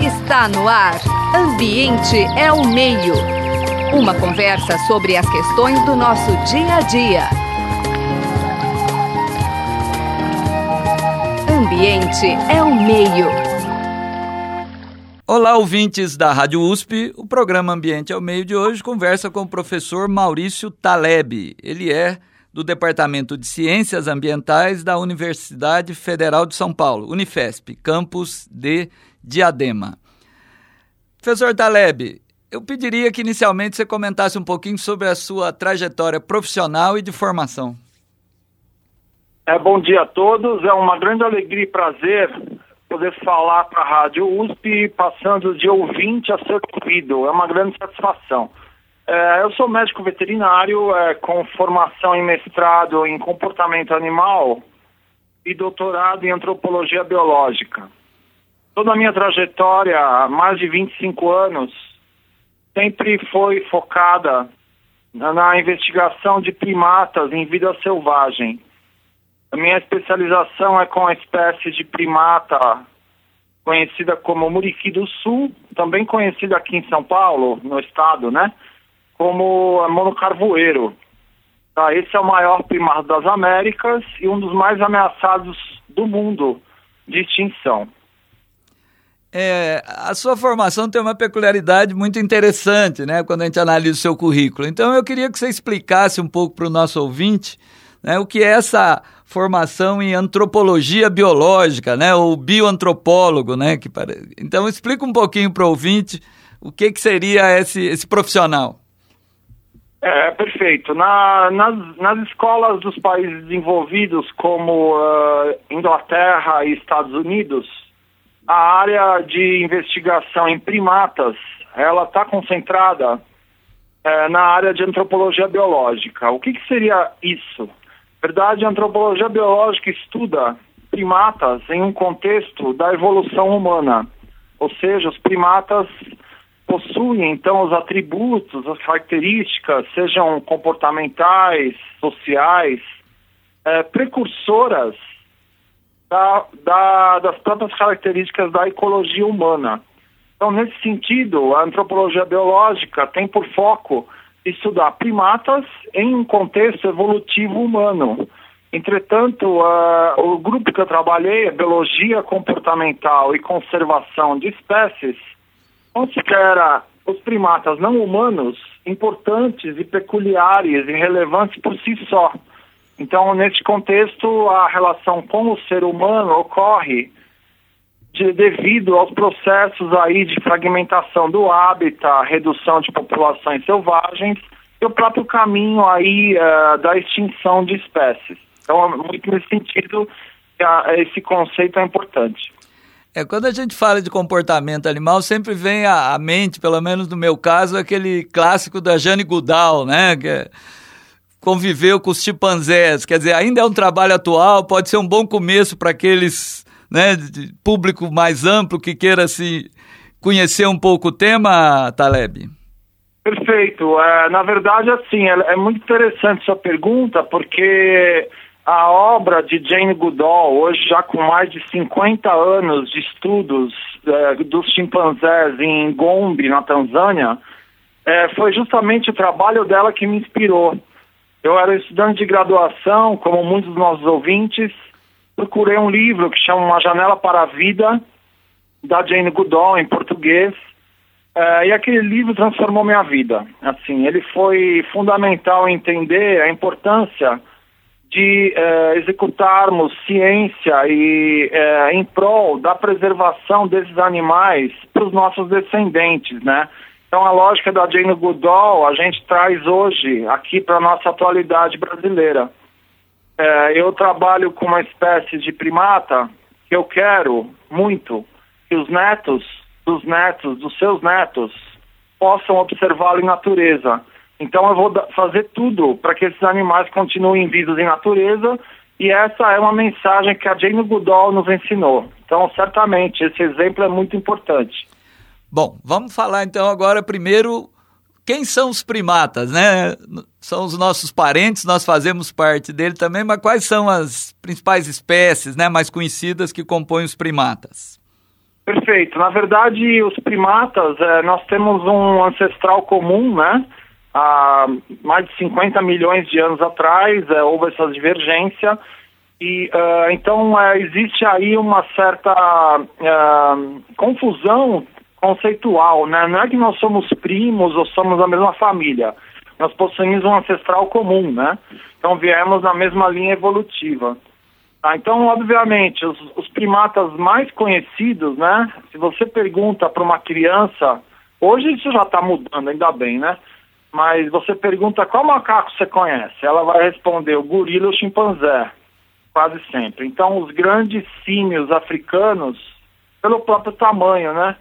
Está no ar. Ambiente é o meio. Uma conversa sobre as questões do nosso dia a dia. Ambiente é o meio. Olá, ouvintes da Rádio USP. O programa Ambiente é o Meio de hoje conversa com o professor Maurício Taleb. Ele é do Departamento de Ciências Ambientais da Universidade Federal de São Paulo, Unifesp, campus de Diadema. Professor Taleb, eu pediria que inicialmente você comentasse um pouquinho sobre a sua trajetória profissional e de formação. É, bom dia a todos, é uma grande alegria e prazer poder falar para a Rádio USP, passando de ouvinte a ser ouvido, é uma grande satisfação. É, eu sou médico veterinário é, com formação em mestrado em comportamento animal e doutorado em antropologia biológica. Toda a minha trajetória, há mais de 25 anos, sempre foi focada na, na investigação de primatas em vida selvagem. A minha especialização é com a espécie de primata conhecida como muriqui do sul, também conhecida aqui em São Paulo, no estado, né? Como monocarvoeiro. Tá, esse é o maior primata das Américas e um dos mais ameaçados do mundo de extinção. É, a sua formação tem uma peculiaridade muito interessante, né? Quando a gente analisa o seu currículo. Então, eu queria que você explicasse um pouco para o nosso ouvinte né, o que é essa formação em antropologia biológica, né? Ou bioantropólogo, né? Que pare... Então, explica um pouquinho para o ouvinte o que, que seria esse, esse profissional. É, perfeito. Na, nas, nas escolas dos países desenvolvidos, como uh, Inglaterra e Estados Unidos, a área de investigação em primatas, ela está concentrada é, na área de antropologia biológica. O que, que seria isso? Na verdade, a antropologia biológica estuda primatas em um contexto da evolução humana, ou seja, os primatas possuem então os atributos, as características, sejam comportamentais, sociais, é, precursoras da, da, das próprias características da ecologia humana. Então, nesse sentido, a antropologia biológica tem por foco estudar primatas em um contexto evolutivo humano. Entretanto, o grupo que eu trabalhei, Biologia Comportamental e Conservação de Espécies, considera os primatas não humanos importantes e peculiares e relevantes por si só. Então, nesse contexto, a relação com o ser humano ocorre de, devido aos processos aí de fragmentação do hábitat, redução de populações selvagens e o próprio caminho aí uh, da extinção de espécies. Então, é muito nesse sentido esse conceito é importante. É, quando a gente fala de comportamento animal, sempre vem à, à mente, pelo menos no meu caso, aquele clássico da Jane Goodall, né? Que é conviveu com os chimpanzés. Quer dizer, ainda é um trabalho atual, pode ser um bom começo para aqueles, né, público mais amplo que queira se conhecer um pouco o tema, Taleb. Perfeito. É, na verdade, assim, é, é, muito interessante sua pergunta, porque a obra de Jane Goodall, hoje já com mais de 50 anos de estudos é, dos chimpanzés em Gombe, na Tanzânia, é, foi justamente o trabalho dela que me inspirou. Eu era estudante de graduação, como muitos dos nossos ouvintes, procurei um livro que chama Uma Janela para a Vida, da Jane Goodall, em português, uh, e aquele livro transformou minha vida. Assim, ele foi fundamental entender a importância de uh, executarmos ciência e uh, em prol da preservação desses animais para os nossos descendentes, né? Então, a lógica da Jane Goodall a gente traz hoje aqui para a nossa atualidade brasileira. É, eu trabalho com uma espécie de primata que eu quero muito que os netos dos netos, dos seus netos, possam observá-lo em natureza. Então, eu vou fazer tudo para que esses animais continuem vivos em natureza e essa é uma mensagem que a Jane Goodall nos ensinou. Então, certamente, esse exemplo é muito importante. Bom, vamos falar então agora primeiro quem são os primatas, né? São os nossos parentes, nós fazemos parte dele também, mas quais são as principais espécies, né, mais conhecidas que compõem os primatas? Perfeito. Na verdade, os primatas, é, nós temos um ancestral comum, né? Há mais de 50 milhões de anos atrás, é, houve essa divergência. E uh, então uh, existe aí uma certa uh, confusão conceitual, né? Não é que nós somos primos ou somos da mesma família. Nós possuímos um ancestral comum, né? Então viemos na mesma linha evolutiva. Ah, então, obviamente, os, os, primatas mais conhecidos, né? Se você pergunta para uma criança, hoje isso já está mudando, ainda bem, né? Mas você pergunta qual macaco você conhece, ela vai responder o gorila ou o chimpanzé, quase sempre. Então, os grandes símios africanos, pelo próprio tamanho, né?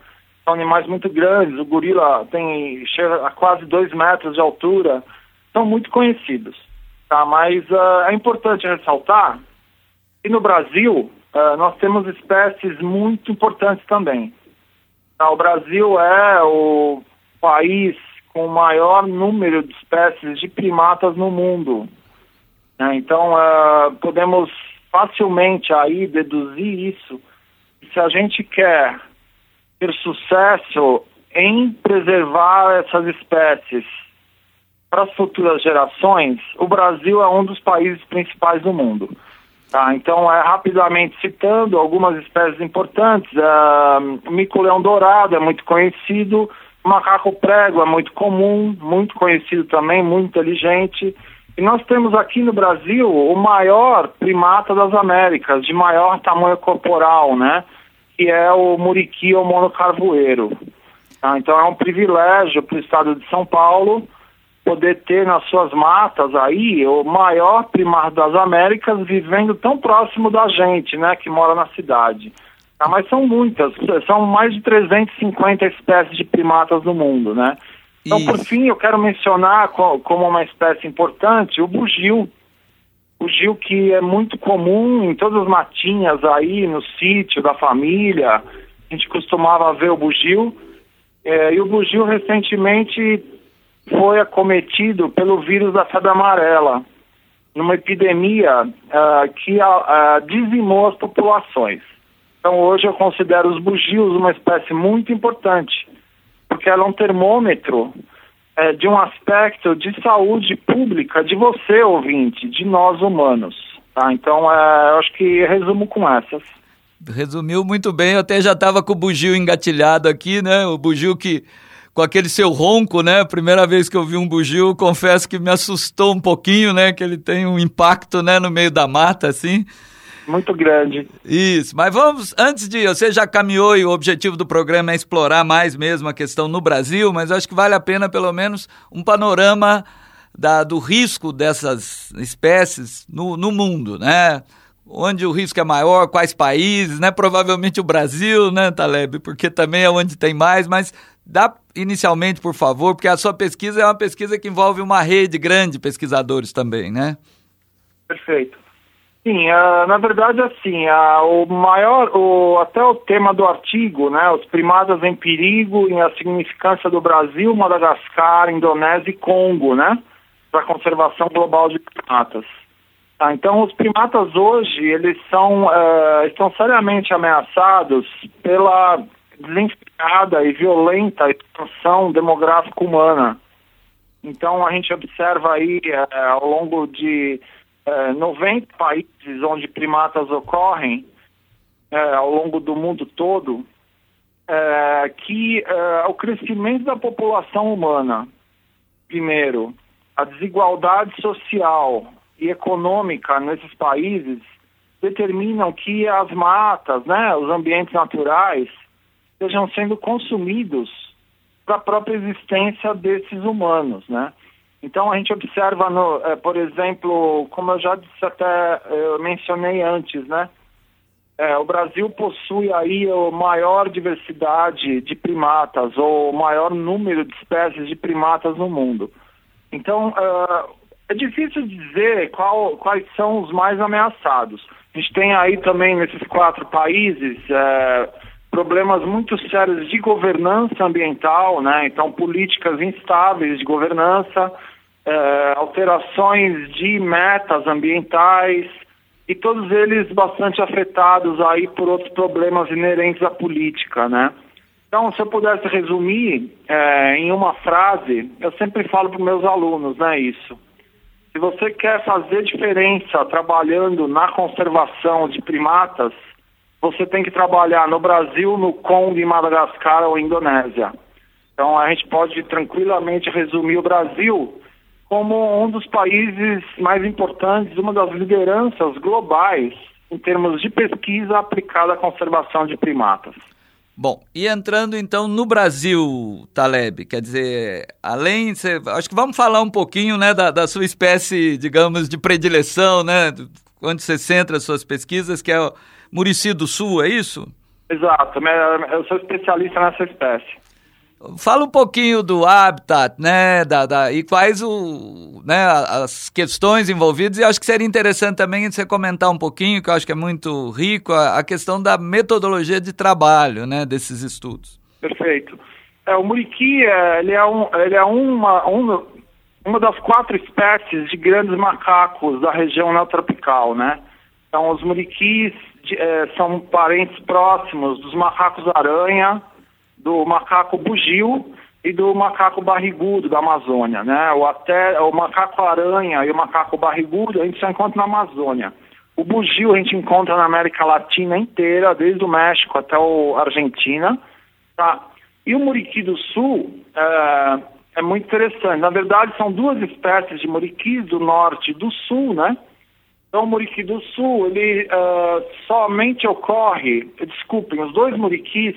São animais muito grandes. O gorila tem chega a quase dois metros de altura, são muito conhecidos. Tá? Mas uh, é importante ressaltar e no Brasil, uh, nós temos espécies muito importantes também. Tá, o Brasil é o país com o maior número de espécies de primatas no mundo. Né? Então, uh, podemos facilmente aí deduzir isso. Se a gente quer ter sucesso em preservar essas espécies para as futuras gerações, o Brasil é um dos países principais do mundo. Tá, então, é, rapidamente citando algumas espécies importantes, o mico-leão dourado é muito conhecido, o macaco prego é muito comum, muito conhecido também, muito inteligente. E nós temos aqui no Brasil o maior primata das Américas, de maior tamanho corporal, né? Que é o muriqui ou monocarvoeiro. Tá, então é um privilégio para o estado de São Paulo poder ter nas suas matas aí o maior primar das Américas vivendo tão próximo da gente, né, que mora na cidade. Ah, mas são muitas, são mais de 350 espécies de primatas no mundo, né? Então, Isso. por fim, eu quero mencionar como uma espécie importante o bugio. O bugio que é muito comum em todas as matinhas aí no sítio da família. A gente costumava ver o bugio. É, e o bugio recentemente foi acometido pelo vírus da febre amarela, numa epidemia uh, que uh, dizimou as populações. Então hoje eu considero os bugios uma espécie muito importante, porque ela é um termômetro uh, de um aspecto de saúde pública de você, ouvinte, de nós humanos. Tá? Então eu acho que resumo com essas. Resumiu muito bem, eu até já estava com o bugio engatilhado aqui, né? O bugio que com aquele seu ronco, né? Primeira vez que eu vi um bugio, confesso que me assustou um pouquinho, né? Que ele tem um impacto, né? No meio da mata, assim. Muito grande. Isso, mas vamos, antes de, você já caminhou e o objetivo do programa é explorar mais mesmo a questão no Brasil, mas acho que vale a pena pelo menos um panorama da, do risco dessas espécies no, no mundo, né? onde o risco é maior, quais países, né? Provavelmente o Brasil, né, Taleb? Porque também é onde tem mais, mas dá inicialmente, por favor, porque a sua pesquisa é uma pesquisa que envolve uma rede grande de pesquisadores também, né? Perfeito. Sim, uh, na verdade, assim, uh, o maior, o, até o tema do artigo, né, os primatas em perigo e a significância do Brasil, Madagascar, Indonésia e Congo, né, para a conservação global de primatas. Tá, então, os primatas hoje, eles são, uh, estão seriamente ameaçados pela desenfreada e violenta expansão demográfica humana. Então, a gente observa aí, ao longo de uh, eh, 90 países onde primatas ocorrem, ao longo do mundo todo, que o crescimento da população humana, primeiro, a desigualdade social, e econômica nesses países determinam que as matas, né, os ambientes naturais, estejam sendo consumidos para a própria existência desses humanos, né? Então a gente observa, no, é, por exemplo, como eu já disse até, eu mencionei antes, né? É, o Brasil possui aí a maior diversidade de primatas, ou o maior número de espécies de primatas no mundo. Então, uh, é difícil dizer qual, quais são os mais ameaçados. A gente tem aí também nesses quatro países é, problemas muito sérios de governança ambiental, né? Então políticas instáveis de governança, é, alterações de metas ambientais, e todos eles bastante afetados aí por outros problemas inerentes à política, né? Então, se eu pudesse resumir é, em uma frase, eu sempre falo para meus alunos, né, isso. Se você quer fazer diferença trabalhando na conservação de primatas, você tem que trabalhar no Brasil, no Congo, em Madagascar ou Indonésia. Então, a gente pode tranquilamente resumir o Brasil como um dos países mais importantes, uma das lideranças globais em termos de pesquisa aplicada à conservação de primatas. Bom, e entrando então no Brasil, Taleb, quer dizer, além, cê, acho que vamos falar um pouquinho, né, da, da, sua espécie, digamos, de predileção, né, onde você centra suas pesquisas, que é o Murici do Sul, é isso? Exato, eu sou especialista nessa espécie. Fala um pouquinho do habitat, né, da, da, e quais o, né, as questões envolvidas, e acho que seria interessante também você comentar um pouquinho, que eu acho que é muito rico, a, a questão da metodologia de trabalho, né, desses estudos. Perfeito. É, o muriqui, é, ele é, um, ele é uma, um, uma das quatro espécies de grandes macacos da região neotropical, né? Então, os muriquis de, é, são parentes próximos dos macacos-aranha, do macaco bugio e do macaco barrigudo da Amazônia, né? O, até, o macaco aranha e o macaco barrigudo a gente só encontra na Amazônia. O bugio a gente encontra na América Latina inteira, desde o México até a Argentina, tá? E o muriqui do sul é, é muito interessante. Na verdade, são duas espécies de muriquis do norte e do sul, né? Então, o muriqui do sul, ele uh, somente ocorre, desculpem, os dois muriquis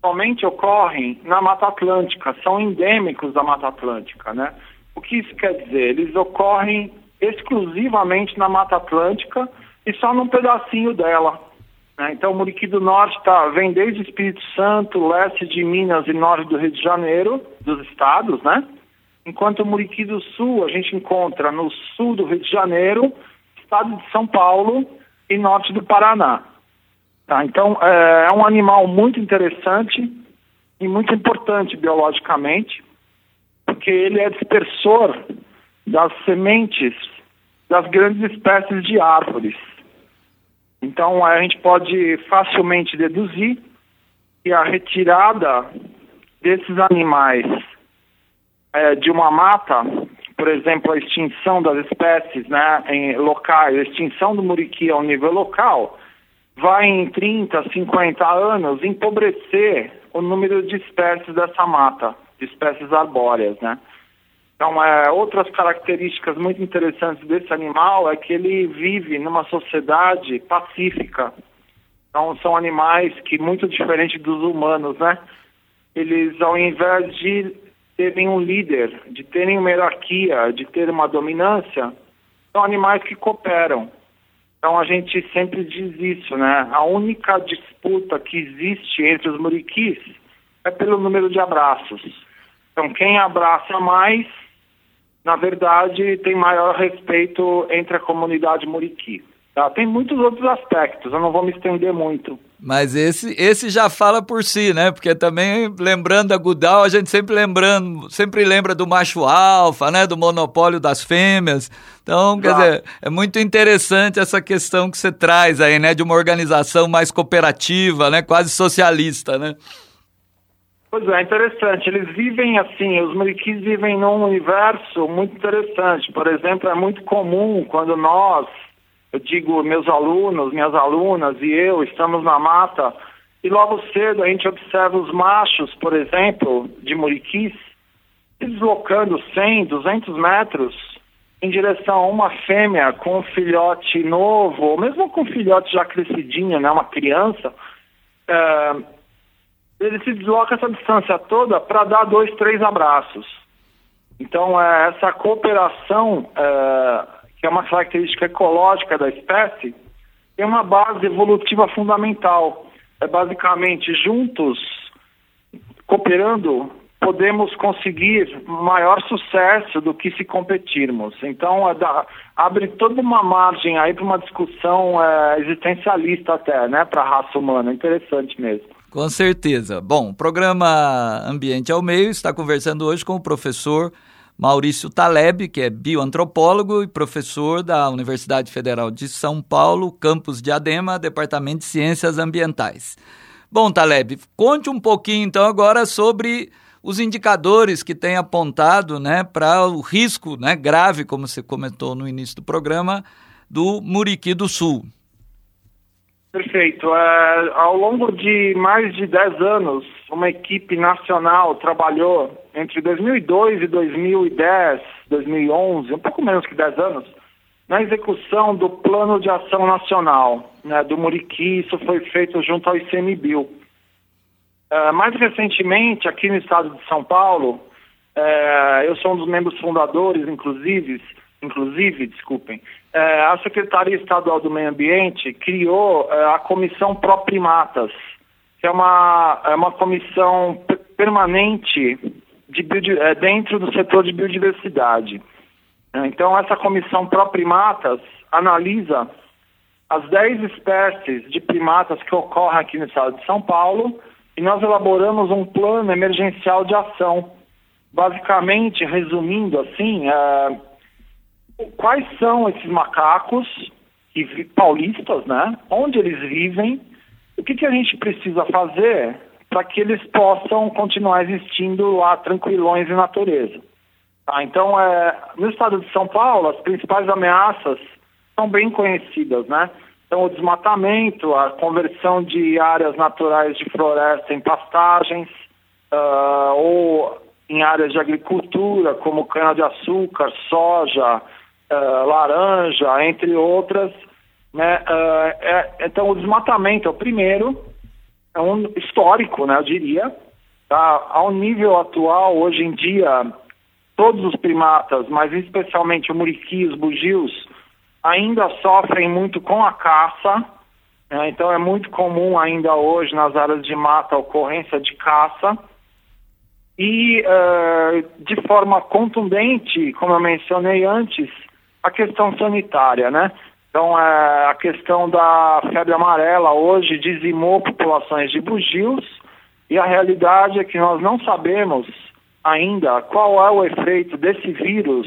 somente ocorrem na Mata Atlântica, são endêmicos da Mata Atlântica, né? O que isso quer dizer? Eles ocorrem exclusivamente na Mata Atlântica e só num pedacinho dela. Né? Então, o Muriqui do Norte tá, vem desde Espírito Santo, leste de Minas e norte do Rio de Janeiro, dos estados, né? Enquanto o Muriqui do Sul a gente encontra no sul do Rio de Janeiro, estado de São Paulo e norte do Paraná. Tá, então, é, é um animal muito interessante e muito importante biologicamente, porque ele é dispersor das sementes das grandes espécies de árvores. Então, a gente pode facilmente deduzir que a retirada desses animais é, de uma mata, por exemplo, a extinção das espécies né, em locais, a extinção do muriqui ao nível local, vai em 30, 50 anos empobrecer o número de espécies dessa mata, de espécies arbóreas, né? Então, é, outras características muito interessantes desse animal é que ele vive numa sociedade pacífica. Então, são animais que, muito diferente dos humanos, né? Eles, ao invés de terem um líder, de terem uma hierarquia, de ter uma dominância, são animais que cooperam. Então a gente sempre diz isso, né? A única disputa que existe entre os muriquis é pelo número de abraços. Então quem abraça mais, na verdade, tem maior respeito entre a comunidade muriqui. Tá? Tem muitos outros aspectos, eu não vou me estender muito. Mas esse, esse já fala por si, né? Porque também, lembrando a Gudal, a gente sempre lembrando, sempre lembra do macho alfa, né? Do monopólio das fêmeas. Então, quer dizer, é muito interessante essa questão que você traz aí, né? De uma organização mais cooperativa, né? Quase socialista, né? Pois é, interessante. Eles vivem assim, os mariquis vivem num universo muito interessante. Por exemplo, é muito comum quando nós eu digo, meus alunos, minhas alunas e eu estamos na mata e logo cedo a gente observa os machos, por exemplo, de muriquis, se deslocando 100, 200 metros em direção a uma fêmea com um filhote novo, ou mesmo com um filhote já crescidinho, né, uma criança, é, ele se desloca essa distância toda para dar dois, três abraços. Então, é, essa cooperação é, que é uma característica ecológica da espécie, tem uma base evolutiva fundamental. É basicamente juntos, cooperando, podemos conseguir maior sucesso do que se competirmos. Então, é da, abre toda uma margem aí para uma discussão é, existencialista até, né, para a raça humana. Interessante mesmo. Com certeza. Bom, o programa Ambiente ao Meio está conversando hoje com o professor Maurício Taleb, que é bioantropólogo e professor da Universidade Federal de São Paulo, campus de Adema, Departamento de Ciências Ambientais. Bom, Taleb, conte um pouquinho então agora sobre os indicadores que tem apontado né, para o risco né, grave, como você comentou no início do programa, do Muriqui do Sul. Perfeito. É, ao longo de mais de 10 anos, uma equipe nacional trabalhou entre 2002 e 2010, 2011, um pouco menos que 10 anos, na execução do Plano de Ação Nacional né, do Muriqui. Isso foi feito junto ao ICMBio. É, mais recentemente, aqui no estado de São Paulo, é, eu sou um dos membros fundadores, inclusive, inclusive, desculpem, a Secretaria Estadual do Meio Ambiente criou é, a Comissão Pro Primatas, que é uma, é uma comissão permanente de é, dentro do setor de biodiversidade. É, então, essa comissão Pro Primatas analisa as 10 espécies de primatas que ocorrem aqui no estado de São Paulo e nós elaboramos um plano emergencial de ação. Basicamente, resumindo assim, é, quais são esses macacos paulistas, né? Onde eles vivem? O que, que a gente precisa fazer para que eles possam continuar existindo lá tranquilões em natureza? Tá, então, é, no estado de São Paulo, as principais ameaças são bem conhecidas, né? Então, o desmatamento, a conversão de áreas naturais de floresta em pastagens, uh, ou em áreas de agricultura, como cana-de-açúcar, soja, uh, laranja, entre outras. Né? Uh, é, então, o desmatamento é o primeiro, é um histórico, né, eu diria. Tá? Ao nível atual, hoje em dia, todos os primatas, mas especialmente o muriqui, os bugios, ainda sofrem muito com a caça. Né? Então, é muito comum ainda hoje nas áreas de mata a ocorrência de caça e uh, de forma contundente, como eu mencionei antes, a questão sanitária, né? Então, é, a questão da febre amarela hoje dizimou populações de bugios e a realidade é que nós não sabemos ainda qual é o efeito desse vírus,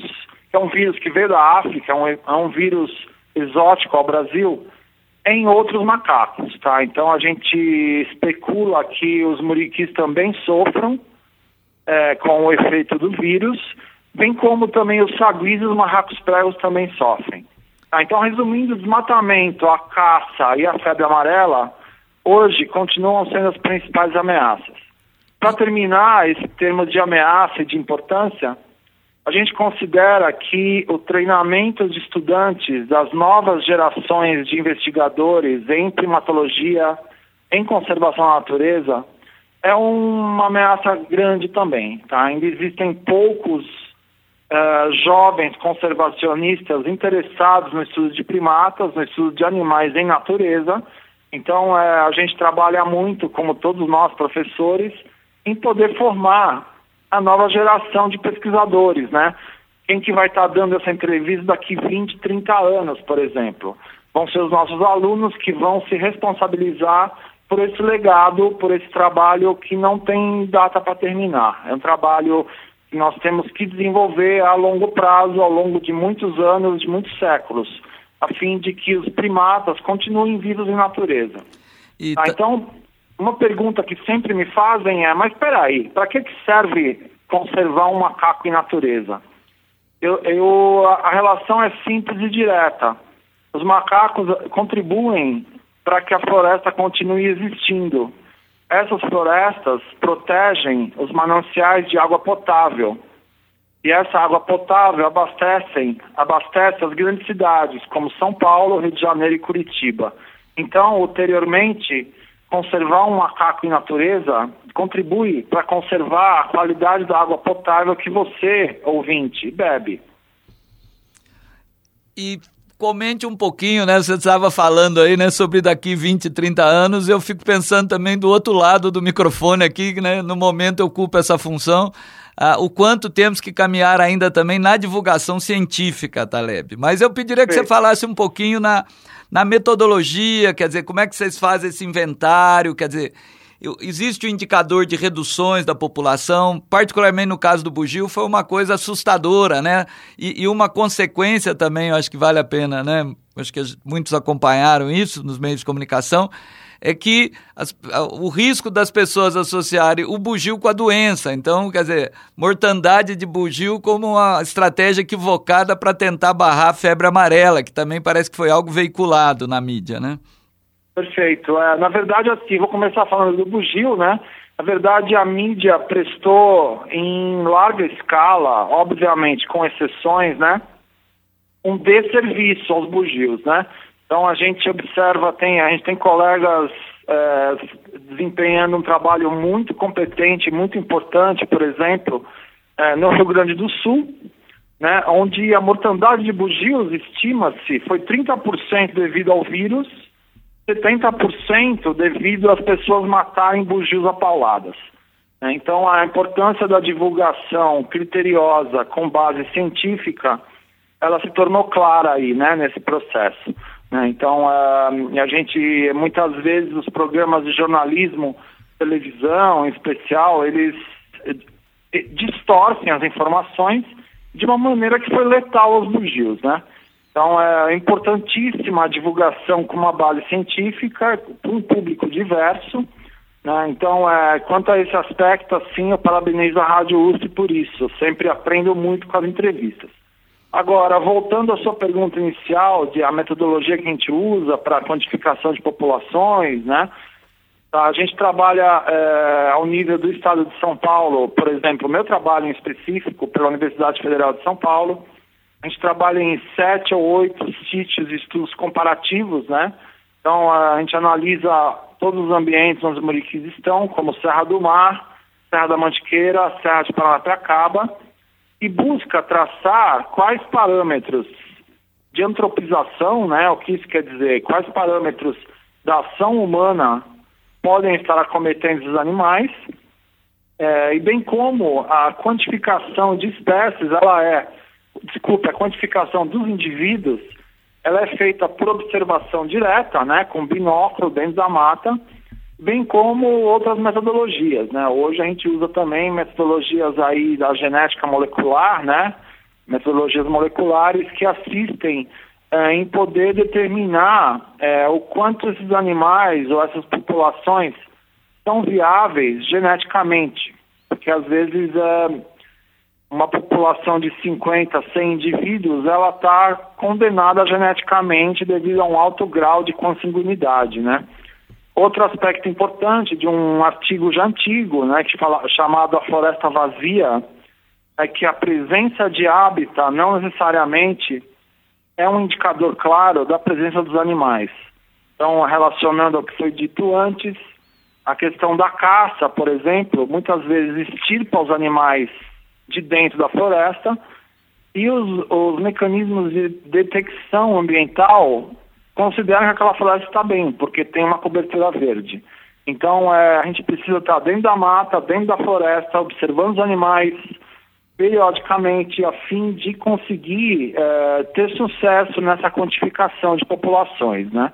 que é um vírus que veio da África, é um, é um vírus exótico ao Brasil, em outros macacos, tá? Então a gente especula que os muriquis também sofram é, com o efeito do vírus bem como também os saguis e os marracos pregos também sofrem. Ah, então, resumindo, o desmatamento, a caça e a febre amarela, hoje continuam sendo as principais ameaças. Para terminar esse termo de ameaça e de importância, a gente considera que o treinamento de estudantes das novas gerações de investigadores em primatologia, em conservação da natureza, é uma ameaça grande também. Tá? Ainda existem poucos uh, jovens conservacionistas interessados no estudo de primatas, no estudo de animais em natureza. Então, uh, a gente trabalha muito, como todos nós professores, em poder formar a nova geração de pesquisadores, né? Quem que vai estar dando essa entrevista daqui 20, 30 anos, por exemplo? Vão ser os nossos alunos que vão se responsabilizar por esse legado, por esse trabalho que não tem data para terminar. É um trabalho nós temos que desenvolver a longo prazo, ao longo de muitos anos, de muitos séculos, a fim de que os primatas continuem vivos em natureza. Ah, então, uma pergunta que sempre me fazem é, mas espera aí, para que, que serve conservar um macaco em natureza? Eu, eu, a relação é simples e direta. Os macacos contribuem para que a floresta continue existindo. Essas florestas protegem os mananciais de água potável. E essa água potável abastecem, abastece as grandes cidades, como São Paulo, Rio de Janeiro e Curitiba. Então, ulteriormente, conservar um macaco em natureza contribui para conservar a qualidade da água potável que você, ouvinte, bebe. E comente um pouquinho, né? Você estava falando aí, né, sobre daqui 20, 30 anos. Eu fico pensando também do outro lado do microfone aqui, né? No momento eu ocupo essa função. Ah, o quanto temos que caminhar ainda também na divulgação científica, Taleb. Mas eu pediria que Sim. você falasse um pouquinho na, na metodologia, quer dizer, como é que vocês fazem esse inventário, quer dizer, existe o um indicador de reduções da população, particularmente no caso do bugio, foi uma coisa assustadora, né? E, e uma consequência também, eu acho que vale a pena, né? Acho que muitos acompanharam isso nos meios de comunicação, é que as, o risco das pessoas associarem o bugio com a doença. Então, quer dizer, mortandade de bugio como uma estratégia equivocada para tentar barrar a febre amarela, que também parece que foi algo veiculado na mídia, né? Perfeito. É, na verdade, assim, vou começar falando do bugio, né? Na verdade, a mídia prestou em larga escala, obviamente com exceções, né? Um desserviço aos bugios, né? Então a gente observa, tem, a gente tem colegas é, desempenhando um trabalho muito competente, muito importante, por exemplo, é, no Rio Grande do Sul, né, onde a mortandade de bugios estima-se foi 30% devido ao vírus 70% devido às pessoas matarem bugios apauladas. Né? Então, a importância da divulgação criteriosa com base científica, ela se tornou clara aí, né, nesse processo. Né? Então, a gente, muitas vezes, os programas de jornalismo, televisão em especial, eles eh, distorcem as informações de uma maneira que foi letal aos bugios, né? Então é importantíssima a divulgação com uma base científica para um público diverso. Né? Então, é, quanto a esse aspecto, assim, eu parabenizo a Rádio USP por isso. Eu sempre aprendo muito com as entrevistas. Agora, voltando à sua pergunta inicial, de a metodologia que a gente usa para a quantificação de populações, né? A gente trabalha é, ao nível do Estado de São Paulo, por exemplo, o meu trabalho em específico pela Universidade Federal de São Paulo, a gente trabalha em sete ou oito sítios estudos comparativos, né? Então, a gente analisa todos os ambientes onde os muriquis estão, como Serra do Mar, Serra da Mantiqueira, Serra de Paranapiacaba, e busca traçar quais parâmetros de antropização, né? O que isso quer dizer? Quais parâmetros da ação humana podem estar acometendo os animais, é, e bem como a quantificação de espécies, ela é desculpe, a quantificação dos indivíduos, ela é feita por observação direta, né, com binóculo dentro da mata, bem como outras metodologias, né? Hoje a gente usa também metodologias aí da genética molecular, né? Metodologias moleculares que assistem é, em poder determinar é, o quanto esses animais ou essas populações são viáveis geneticamente, porque às vezes é, uma população de 50, 100 indivíduos, ela está condenada geneticamente devido a um alto grau de consanguinidade, né? Outro aspecto importante de um artigo já antigo, né, que fala, chamado A Floresta Vazia, é que a presença de hábitat não necessariamente é um indicador claro da presença dos animais. Então, relacionando ao que foi dito antes, a questão da caça, por exemplo, muitas vezes extirpa os animais de dentro da floresta e os, os mecanismos de detecção ambiental consideram que aquela floresta está bem, porque tem uma cobertura verde. Então, é, a gente precisa estar dentro da mata, dentro da floresta, observando os animais periodicamente, a fim de conseguir é, ter sucesso nessa quantificação de populações, né?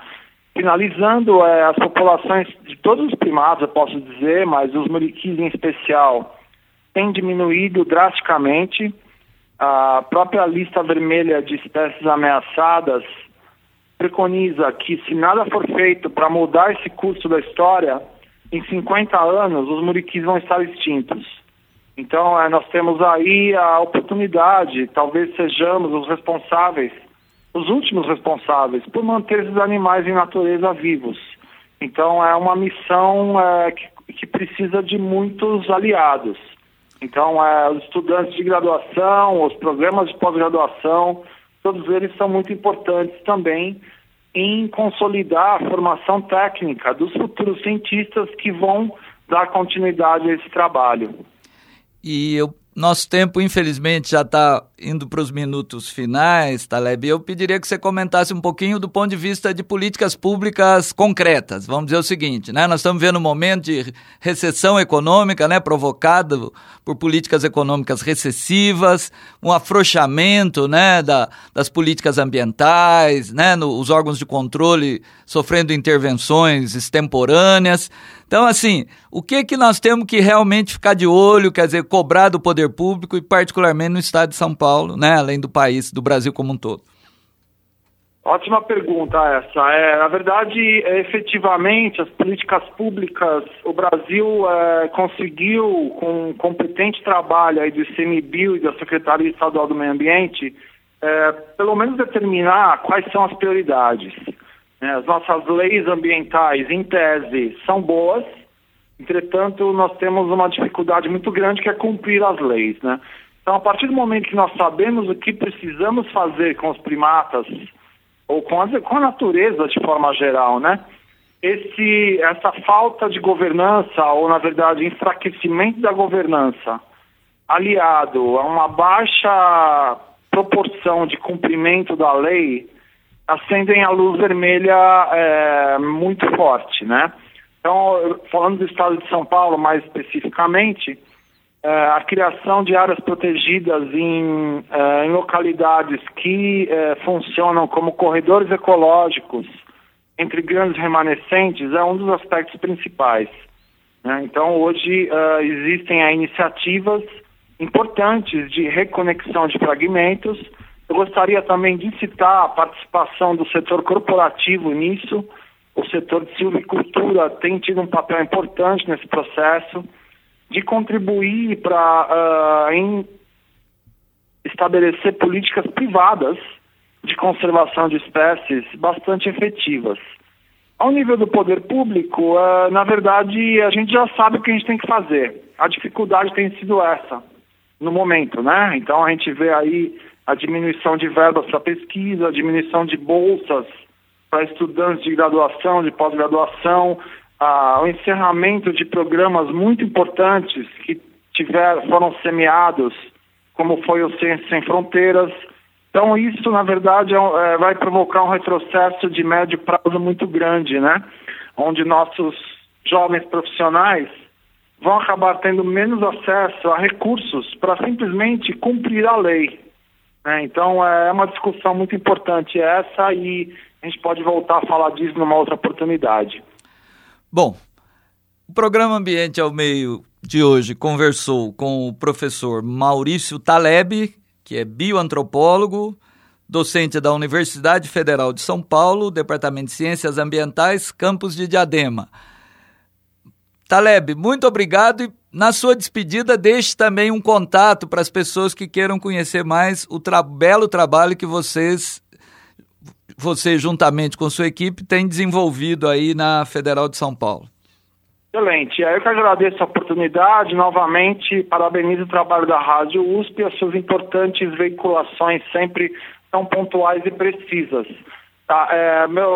Finalizando, é, as populações de todos os primados, eu posso dizer, mas os muriquis em especial, tem diminuído drasticamente. A própria lista vermelha de espécies ameaçadas preconiza que, se nada for feito para mudar esse curso da história, em 50 anos os muriquis vão estar extintos. Então, é, nós temos aí a oportunidade, talvez sejamos os responsáveis, os últimos responsáveis, por manter esses animais em natureza vivos. Então, é uma missão é, que, que precisa de muitos aliados. Então, é, os estudantes de graduação, os programas de pós-graduação, todos eles são muito importantes também em consolidar a formação técnica dos futuros cientistas que vão dar continuidade a esse trabalho. E o nosso tempo, infelizmente, já está indo para os minutos finais, Taleb, eu pediria que você comentasse um pouquinho do ponto de vista de políticas públicas concretas. Vamos dizer o seguinte, né? Nós estamos vendo um momento de recessão econômica, né, provocado por políticas econômicas recessivas, um afrouxamento, né, da, das políticas ambientais, né, no, os órgãos de controle sofrendo intervenções extemporâneas. Então, assim, o que que nós temos que realmente ficar de olho, quer dizer, cobrar do poder público e particularmente no estado de São Paulo, né, além do país, do Brasil como um todo? Ótima pergunta essa. É, na verdade, é, efetivamente, as políticas públicas, o Brasil é, conseguiu, com um competente trabalho aí do ICMBio e da Secretaria Estadual do Meio Ambiente, é, pelo menos determinar quais são as prioridades. É, as nossas leis ambientais, em tese, são boas, entretanto, nós temos uma dificuldade muito grande que é cumprir as leis. Né? Então, a partir do momento que nós sabemos o que precisamos fazer com os primatas, ou com a, com a natureza de forma geral, né? Esse, essa falta de governança, ou na verdade, enfraquecimento da governança, aliado a uma baixa proporção de cumprimento da lei, acendem a luz vermelha é, muito forte, né? Então, falando do estado de São Paulo mais especificamente, a criação de áreas protegidas em, é, em localidades que é, funcionam como corredores ecológicos entre grandes remanescentes é um dos aspectos principais. Né? Então, hoje é, existem iniciativas importantes de reconexão de fragmentos eu gostaria também de citar a participação do setor corporativo nisso. O setor de silvicultura tem tido um papel importante nesse processo de contribuir para uh, estabelecer políticas privadas de conservação de espécies bastante efetivas. Ao nível do poder público, uh, na verdade, a gente já sabe o que a gente tem que fazer. A dificuldade tem sido essa, no momento, né? Então a gente vê aí a diminuição de verbas para pesquisa, a diminuição de bolsas para estudantes de graduação, de pós-graduação, o encerramento de programas muito importantes que tiver, foram semeados, como foi o Ciência Sem Fronteiras. Então, isso, na verdade, é, é, vai provocar um retrocesso de médio prazo muito grande, né? Onde nossos jovens profissionais vão acabar tendo menos acesso a recursos para simplesmente cumprir a lei. Né? Então é uma discussão muito importante essa e a gente pode voltar a falar disso numa outra oportunidade. Bom, o programa Ambiente ao Meio de hoje conversou com o professor Maurício Taleb, que é bioantropólogo, docente da Universidade Federal de São Paulo, Departamento de Ciências Ambientais, campus de Diadema. Taleb, muito obrigado e na sua despedida, deixe também um contato para as pessoas que queiram conhecer mais o tra belo trabalho que vocês, você juntamente com sua equipe, tem desenvolvido aí na Federal de São Paulo. Excelente. Eu que agradeço a oportunidade, novamente, parabenizo o trabalho da Rádio USP e as suas importantes veiculações sempre tão pontuais e precisas. Tá, é, meu,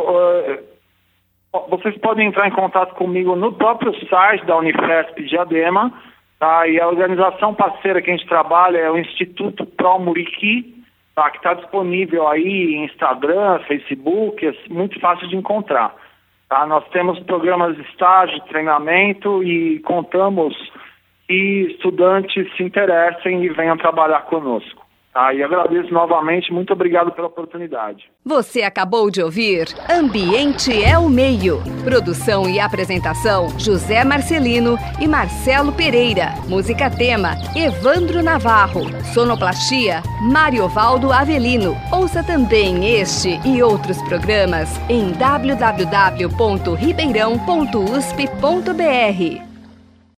uh, vocês podem entrar em contato comigo no próprio site da Unifesp Diadema, tá? E a organização parceira que a gente trabalha é o Instituto Pro Muriqui, tá? Que está disponível aí em Instagram, Facebook, é muito fácil de encontrar. Tá? Nós temos programas de estágio, treinamento e contamos que estudantes se interessem e venham trabalhar conosco. Ah, e agradeço novamente, muito obrigado pela oportunidade. Você acabou de ouvir Ambiente é o Meio. Produção e apresentação: José Marcelino e Marcelo Pereira. Música tema: Evandro Navarro. Sonoplastia: Mariovaldo Avelino. Ouça também este e outros programas em www.ribeirão.usp.br.